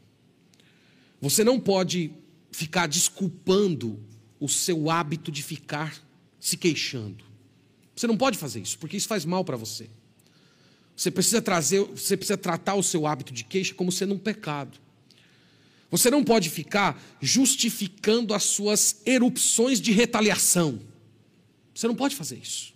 Você não pode ficar desculpando o seu hábito de ficar se queixando. Você não pode fazer isso, porque isso faz mal para você. Você precisa trazer, você precisa tratar o seu hábito de queixa como sendo um pecado. Você não pode ficar justificando as suas erupções de retaliação. Você não pode fazer isso.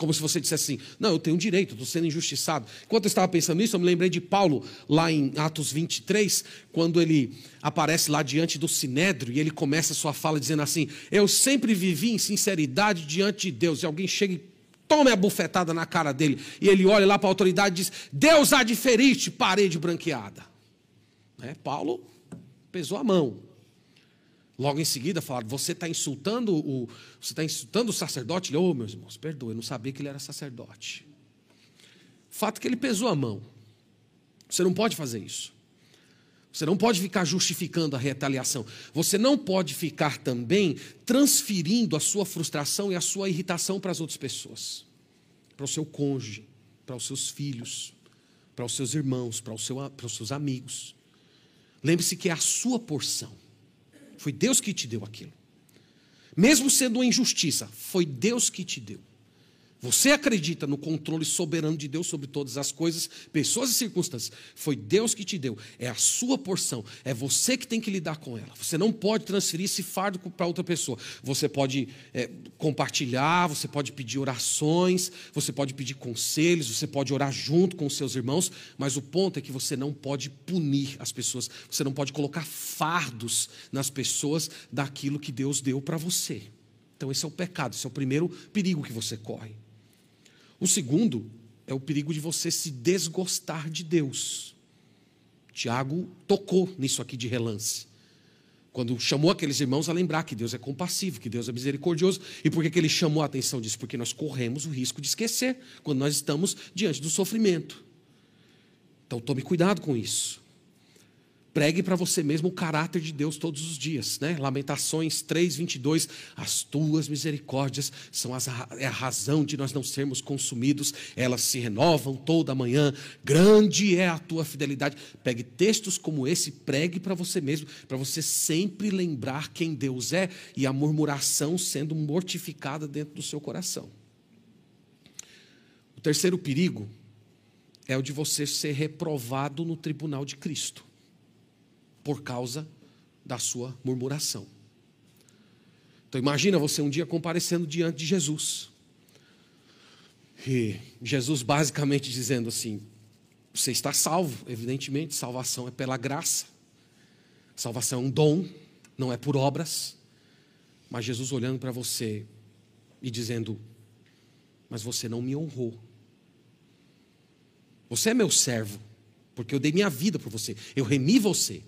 Como se você dissesse assim: não, eu tenho direito, estou sendo injustiçado. Enquanto eu estava pensando nisso, eu me lembrei de Paulo, lá em Atos 23, quando ele aparece lá diante do sinédrio e ele começa a sua fala dizendo assim: Eu sempre vivi em sinceridade diante de Deus. E alguém chega e toma a bufetada na cara dele. E ele olha lá para a autoridade e diz: Deus há de ferir-te, parede branqueada. Né? Paulo pesou a mão. Logo em seguida falaram: Você está insultando o. Você está insultando o sacerdote? Ele, oh, meus irmãos, perdoe, eu não sabia que ele era sacerdote. Fato que ele pesou a mão. Você não pode fazer isso. Você não pode ficar justificando a retaliação. Você não pode ficar também transferindo a sua frustração e a sua irritação para as outras pessoas. Para o seu cônjuge, para os seus filhos, para os seus irmãos, para, seu, para os seus amigos. Lembre-se que é a sua porção. Foi Deus que te deu aquilo. Mesmo sendo uma injustiça, foi Deus que te deu. Você acredita no controle soberano de Deus sobre todas as coisas, pessoas e circunstâncias. Foi Deus que te deu. É a sua porção. É você que tem que lidar com ela. Você não pode transferir esse fardo para outra pessoa. Você pode é, compartilhar, você pode pedir orações, você pode pedir conselhos, você pode orar junto com os seus irmãos, mas o ponto é que você não pode punir as pessoas. Você não pode colocar fardos nas pessoas daquilo que Deus deu para você. Então, esse é o pecado, esse é o primeiro perigo que você corre. O segundo é o perigo de você se desgostar de Deus. Tiago tocou nisso aqui de relance. Quando chamou aqueles irmãos a lembrar que Deus é compassivo, que Deus é misericordioso. E por que, que ele chamou a atenção disso? Porque nós corremos o risco de esquecer quando nós estamos diante do sofrimento. Então tome cuidado com isso. Pregue para você mesmo o caráter de Deus todos os dias, né? Lamentações 3, 22. As tuas misericórdias são as, é a razão de nós não sermos consumidos, elas se renovam toda manhã. Grande é a tua fidelidade. Pegue textos como esse, pregue para você mesmo, para você sempre lembrar quem Deus é e a murmuração sendo mortificada dentro do seu coração. O terceiro perigo é o de você ser reprovado no tribunal de Cristo por causa da sua murmuração. Então imagina você um dia comparecendo diante de Jesus. E Jesus basicamente dizendo assim: você está salvo, evidentemente, salvação é pela graça. Salvação é um dom, não é por obras. Mas Jesus olhando para você e dizendo: Mas você não me honrou. Você é meu servo, porque eu dei minha vida por você, eu remi você.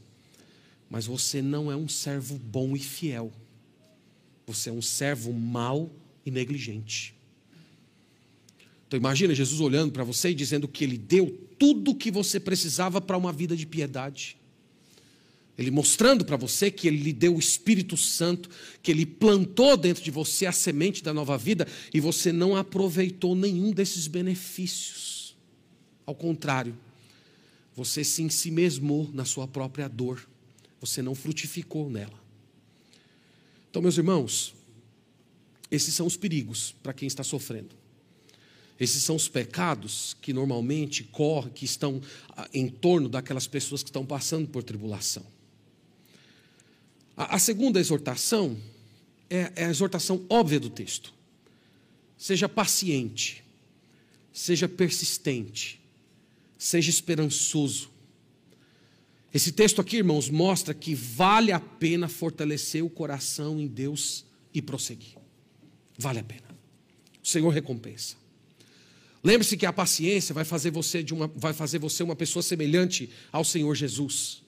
Mas você não é um servo bom e fiel. Você é um servo mau e negligente. Então imagina Jesus olhando para você e dizendo que ele deu tudo o que você precisava para uma vida de piedade. Ele mostrando para você que ele lhe deu o Espírito Santo, que ele plantou dentro de você a semente da nova vida e você não aproveitou nenhum desses benefícios. Ao contrário, você se ensimesmou na sua própria dor Você não frutificou nela. Então, meus irmãos, esses são os perigos para quem está sofrendo. Esses são os pecados que normalmente correm, que estão ah, em torno daquelas pessoas que estão passando por tribulação. A, segunda exortação é, é a exortação óbvia do texto. Seja paciente, seja persistente, seja esperançoso. Esse texto aqui, irmãos, mostra que vale a pena fortalecer o coração em Deus e prosseguir. Vale a pena. O Senhor recompensa. Lembre-se que a paciência vai fazer você de uma, vai fazer você uma pessoa semelhante ao Senhor Jesus.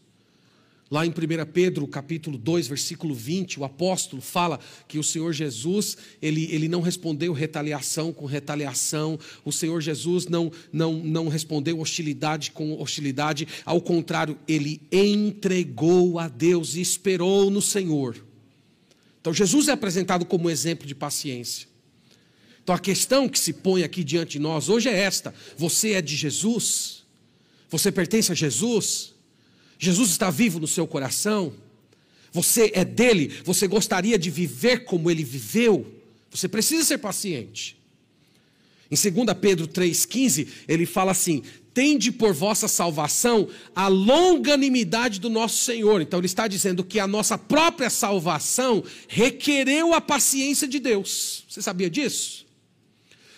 Lá em 1 Pedro, capítulo 2, versículo 20, o apóstolo fala que o Senhor Jesus, ele, ele não respondeu retaliação com retaliação, o Senhor Jesus não, não, não respondeu hostilidade com hostilidade, ao contrário, ele entregou a Deus e esperou no Senhor. Então Jesus é apresentado como exemplo de paciência. Então a questão que se põe aqui diante de nós hoje é esta: você é de Jesus? Você pertence a Jesus? Jesus está vivo no seu coração, você é dele, você gostaria de viver como ele viveu, você precisa ser paciente. Em 2 Pedro 3,15, ele fala assim: tende por vossa salvação a longanimidade do nosso Senhor. Então, ele está dizendo que a nossa própria salvação requereu a paciência de Deus. Você sabia disso?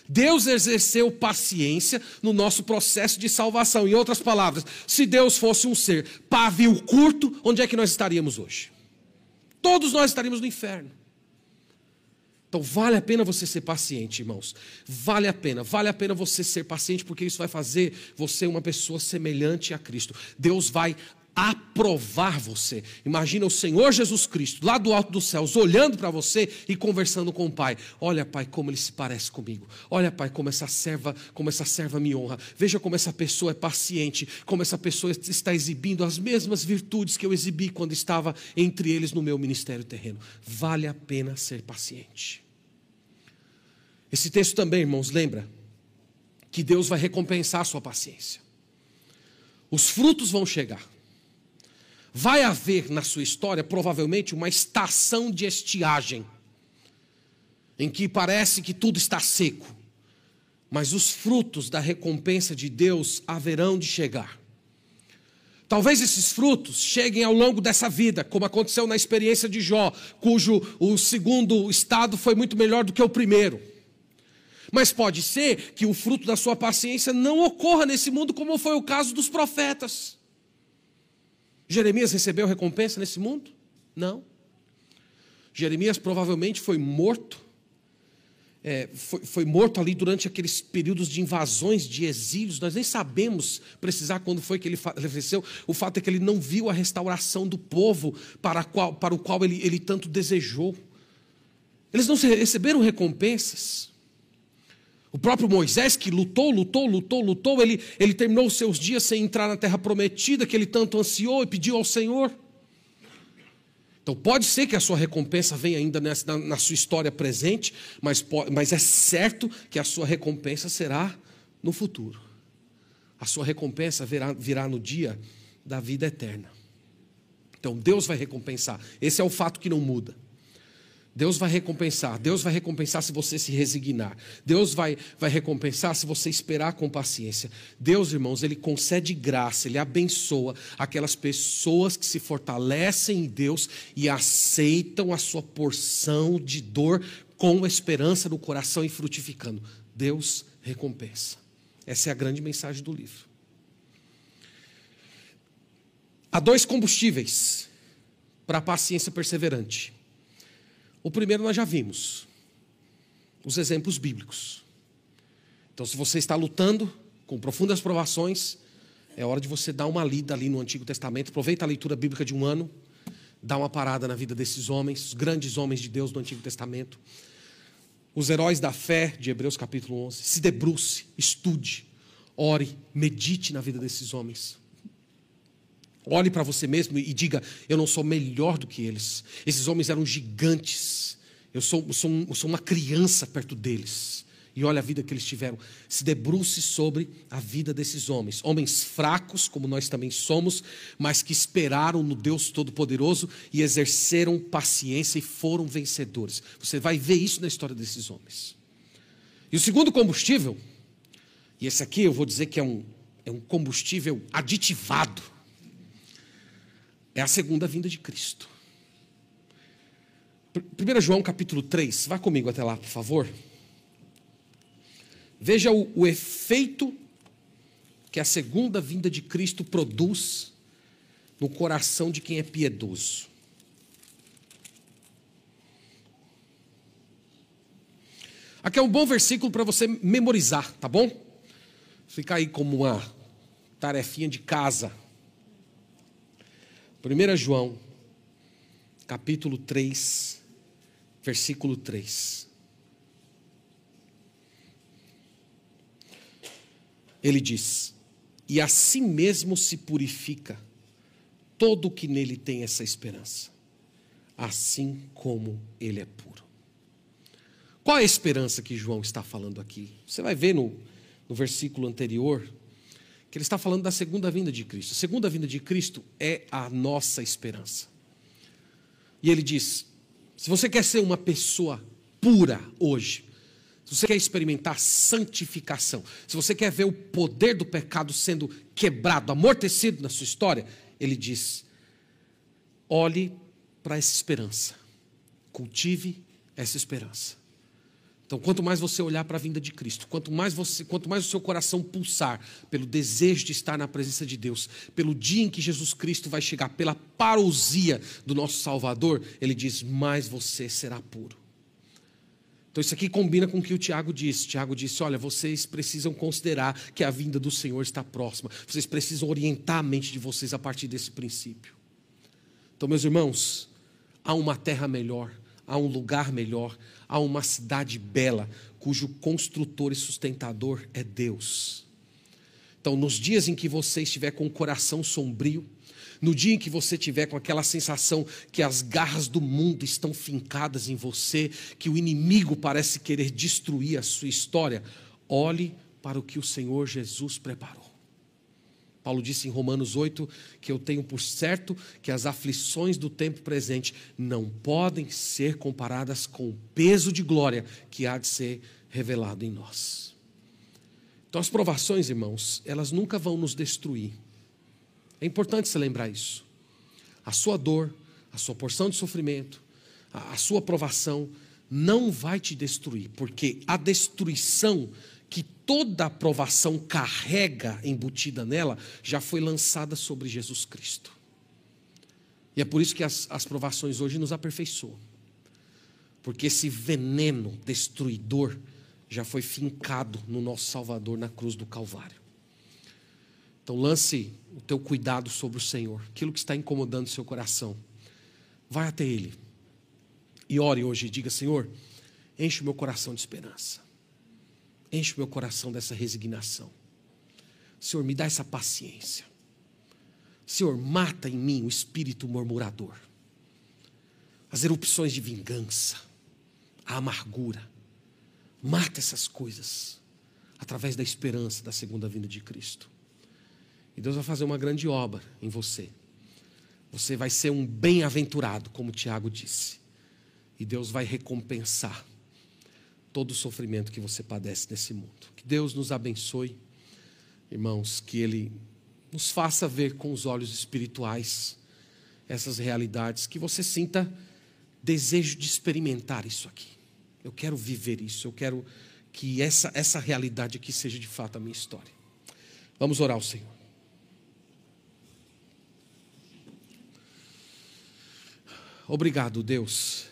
Deus exerceu paciência no nosso processo de salvação. Em outras palavras, se Deus fosse um ser pavio curto, onde é que nós estaríamos hoje? Todos nós estaríamos no inferno. Então vale a pena você ser paciente, irmãos. Vale a pena, vale a pena você ser paciente, porque isso vai fazer você uma pessoa semelhante a Cristo. Deus vai aprovar você. Imagina o Senhor Jesus Cristo, lá do alto dos céus, olhando para você e conversando com o Pai. Olha, Pai, como ele se parece comigo. Olha, Pai, como essa serva, como essa serva me honra. Veja como essa pessoa é paciente, como essa pessoa está exibindo as mesmas virtudes que eu exibi quando estava entre eles no meu ministério terreno. Vale a pena ser paciente. Esse texto também, irmãos, lembra que Deus vai recompensar a sua paciência. Os frutos vão chegar. Vai haver na sua história, provavelmente, uma estação de estiagem, em que parece que tudo está seco, mas os frutos da recompensa de Deus haverão de chegar. Talvez esses frutos cheguem ao longo dessa vida, como aconteceu na experiência de Jó, cujo o segundo estado foi muito melhor do que o primeiro. Mas pode ser que o fruto da sua paciência não ocorra nesse mundo, como foi o caso dos profetas. Jeremias recebeu recompensa nesse mundo? Não. Jeremias provavelmente foi morto. É, foi, foi, morto ali durante aqueles períodos de invasões, de exílios. Nós nem sabemos precisar quando foi que ele faleceu. O fato é que ele não viu a restauração do povo para, qual, para o qual ele, ele tanto desejou. Eles não receberam recompensas. O próprio Moisés, que lutou, lutou, lutou, lutou, ele, ele terminou os seus dias sem entrar na terra prometida, que ele tanto ansiou e pediu ao Senhor. Então pode ser que a sua recompensa venha ainda nessa, na, na, sua história presente, mas, mas é certo que a sua recompensa será no futuro. A sua recompensa virá, virá no dia da vida eterna. Então Deus vai recompensar. Esse é o fato que não muda. Deus vai recompensar. Deus vai recompensar se você se resignar. Deus vai, vai recompensar se você esperar com paciência. Deus, irmãos, Ele concede graça, Ele abençoa aquelas pessoas que se fortalecem em Deus e aceitam a sua porção de dor com esperança no coração e frutificando. Deus recompensa. Essa é a grande mensagem do livro. Há dois combustíveis para a paciência perseverante. O primeiro nós já vimos, os exemplos bíblicos. Então, se você está lutando com profundas provações, é hora de você dar uma lida ali no Antigo Testamento. Aproveita a leitura bíblica de um ano, dá uma parada na vida desses homens, os grandes homens de Deus do Antigo Testamento. Os heróis da fé de Hebreus capítulo 11. Se debruce, estude, ore, medite na vida desses homens. Olhe para você mesmo e diga: Eu não sou melhor do que eles. Esses homens eram gigantes. Eu sou, sou, sou uma criança perto deles. e olha a vida que eles tiveram. Se debruce sobre a vida desses homens. Homens fracos, como nós também somos, mas que esperaram no Deus Todo-Poderoso e exerceram paciência e foram vencedores. Você vai ver isso na história desses homens. E o segundo combustível, e esse aqui eu vou dizer que é um, é um combustível aditivado, é a segunda vinda de Cristo. 1 João capítulo 3, vá comigo até lá, por favor. Veja o, o efeito que a segunda vinda de Cristo produz no coração de quem é piedoso. Aqui é um bom versículo para você memorizar, tá bom? Fica aí como uma tarefinha de casa. 1 João, capítulo 3, versículo 3. Ele diz: E assim mesmo se purifica todo o que nele tem essa esperança, assim como ele é puro. Qual é a esperança que João está falando aqui? Você vai ver no, no versículo anterior que ele está falando da segunda vinda de Cristo. A segunda vinda de Cristo é a nossa esperança. E ele diz: se você quer ser uma pessoa pura hoje, se você quer experimentar santificação, se você quer ver o poder do pecado sendo quebrado, amortecido na sua história, ele diz: olhe para essa esperança, cultive essa esperança. Então, quanto mais você olhar para a vinda de Cristo, quanto mais você, quanto mais o seu coração pulsar pelo desejo de estar na presença de Deus, pelo dia em que Jesus Cristo vai chegar, pela parousia do nosso Salvador, ele diz: mais você será puro. Então, isso aqui combina com o que o Tiago disse. Tiago disse: Olha, vocês precisam considerar que a vinda do Senhor está próxima. Vocês precisam orientar a mente de vocês a partir desse princípio. Então, meus irmãos, há uma terra melhor, há um lugar melhor, há uma cidade bela, cujo construtor e sustentador é Deus. Então, nos dias em que você estiver com o coração sombrio, no dia em que você tiver com aquela sensação que as garras do mundo estão fincadas em você, que o inimigo parece querer destruir a sua história, olhe para o que o Senhor Jesus preparou. Paulo disse em Romanos 8 que eu tenho por certo que as aflições do tempo presente não podem ser comparadas com o peso de glória que há de ser revelado em nós. Então, as provações, irmãos, elas nunca vão nos destruir é importante você lembrar isso. A sua dor, a sua porção de sofrimento, a, sua provação não vai te destruir, porque a destruição que toda aprovação carrega embutida nela já foi lançada sobre Jesus Cristo. E é por isso que as, as provações hoje nos aperfeiçoam. Porque esse veneno destruidor já foi fincado no nosso Salvador na cruz do Calvário. Então lance o teu cuidado sobre o Senhor, aquilo que está incomodando o seu coração. Vai até Ele e ore hoje e diga: Senhor, enche o meu coração de esperança, enche o meu coração dessa resignação. Senhor, me dá essa paciência. Senhor, mata em mim o espírito murmurador, as erupções de vingança, a amargura. Mata essas coisas através da esperança da segunda vinda de Cristo. E Deus vai fazer uma grande obra em você. Você vai ser um bem-aventurado, como Tiago disse. E Deus vai recompensar todo o sofrimento que você padece nesse mundo. Que Deus nos abençoe, irmãos, que Ele nos faça ver com os olhos espirituais essas realidades, que você sinta desejo de experimentar isso aqui. Eu quero viver isso, eu quero que essa, essa realidade aqui seja de fato a minha história. Vamos orar ao Senhor. Obrigado, Deus,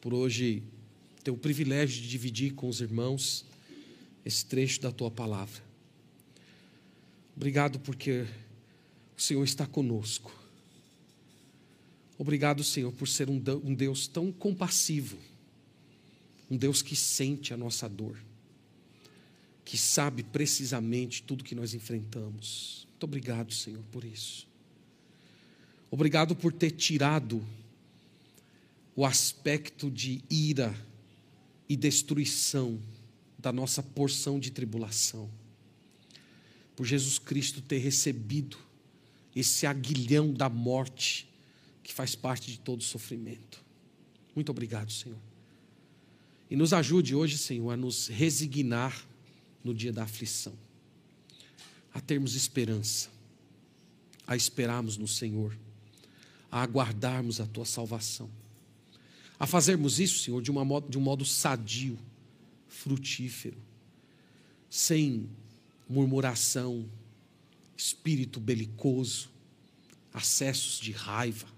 por hoje ter o privilégio de dividir com os irmãos esse trecho da tua palavra. Obrigado porque o Senhor está conosco. Obrigado, Senhor, por ser um Deus tão compassivo, um Deus que sente a nossa dor, que sabe precisamente tudo que nós enfrentamos. Muito obrigado, Senhor, por isso. Obrigado por ter tirado o aspecto de ira e destruição da nossa porção de tribulação, por Jesus Cristo ter recebido esse aguilhão da morte que faz parte de todo sofrimento. Muito obrigado, Senhor. E nos ajude hoje, Senhor, a nos resignar no dia da aflição, a termos esperança, a esperarmos no Senhor, a aguardarmos a tua salvação, a fazermos isso, Senhor, de, uma, de um modo sadio, frutífero, sem murmuração, espírito belicoso, acessos de raiva.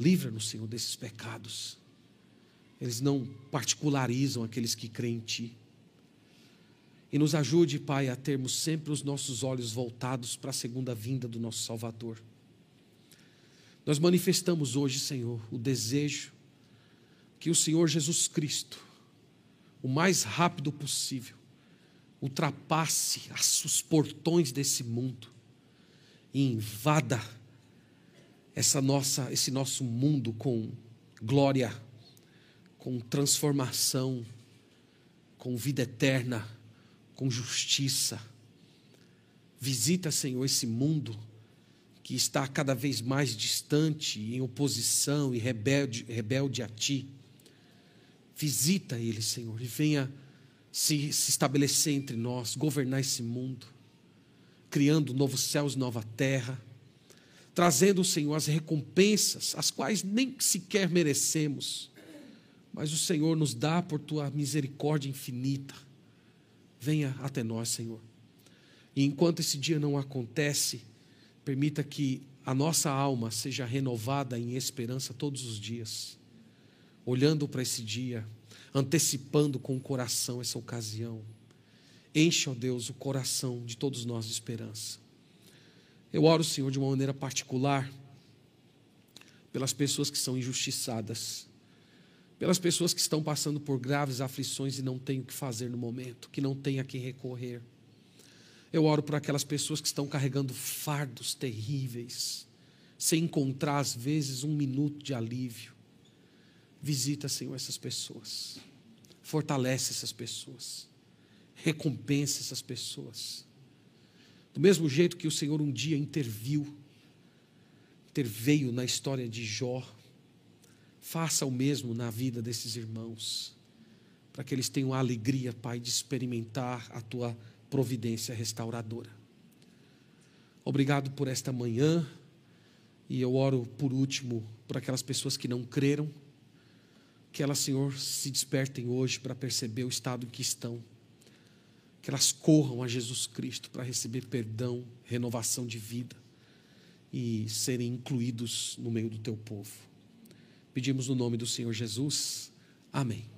Livra-nos, Senhor, desses pecados. Eles não particularizam aqueles que creem em Ti. E nos ajude, Pai, a termos sempre os nossos olhos voltados para a segunda vinda do nosso Salvador. Nós manifestamos hoje, Senhor, o desejo que o Senhor Jesus Cristo, o mais rápido possível, ultrapasse os portões desse mundo e invada essa nossa, esse nosso mundo com glória, com transformação, com vida eterna, com justiça. Visita, Senhor, esse mundo que está cada vez mais distante, em oposição e rebelde, rebelde a Ti. Visita ele, Senhor, e venha se, se estabelecer entre nós, governar esse mundo criando novos céus e nova terra, trazendo, Senhor, as recompensas, as quais nem sequer merecemos, mas o Senhor nos dá por tua misericórdia infinita. Venha até nós, Senhor. E enquanto esse dia não acontece, permita que a nossa alma seja renovada em esperança todos os dias, olhando para esse dia, antecipando com o coração essa ocasião Enche, ó Deus, o coração de todos nós de esperança. Eu oro, Senhor, de uma maneira particular pelas pessoas que são injustiçadas, pelas pessoas que estão passando por graves aflições e não têm o que fazer no momento, que não têm a quem recorrer. Eu oro por aquelas pessoas que estão carregando fardos terríveis, sem encontrar às vezes um minuto de alívio. Visita, Senhor, essas pessoas. Fortalece essas pessoas recompense essas pessoas. Do mesmo jeito que o Senhor um dia interviu, interveio na história de Jó, faça o mesmo na vida desses irmãos, para que eles tenham a alegria, Pai, de experimentar a tua providência restauradora. Obrigado por esta manhã, e eu oro por último por aquelas pessoas que não creram, que elas, Senhor, se despertem hoje para perceber o estado em que estão que elas corram a Jesus Cristo para receber perdão, renovação de vida e serem incluídos no meio do teu povo. Pedimos no nome do Senhor Jesus. Amém.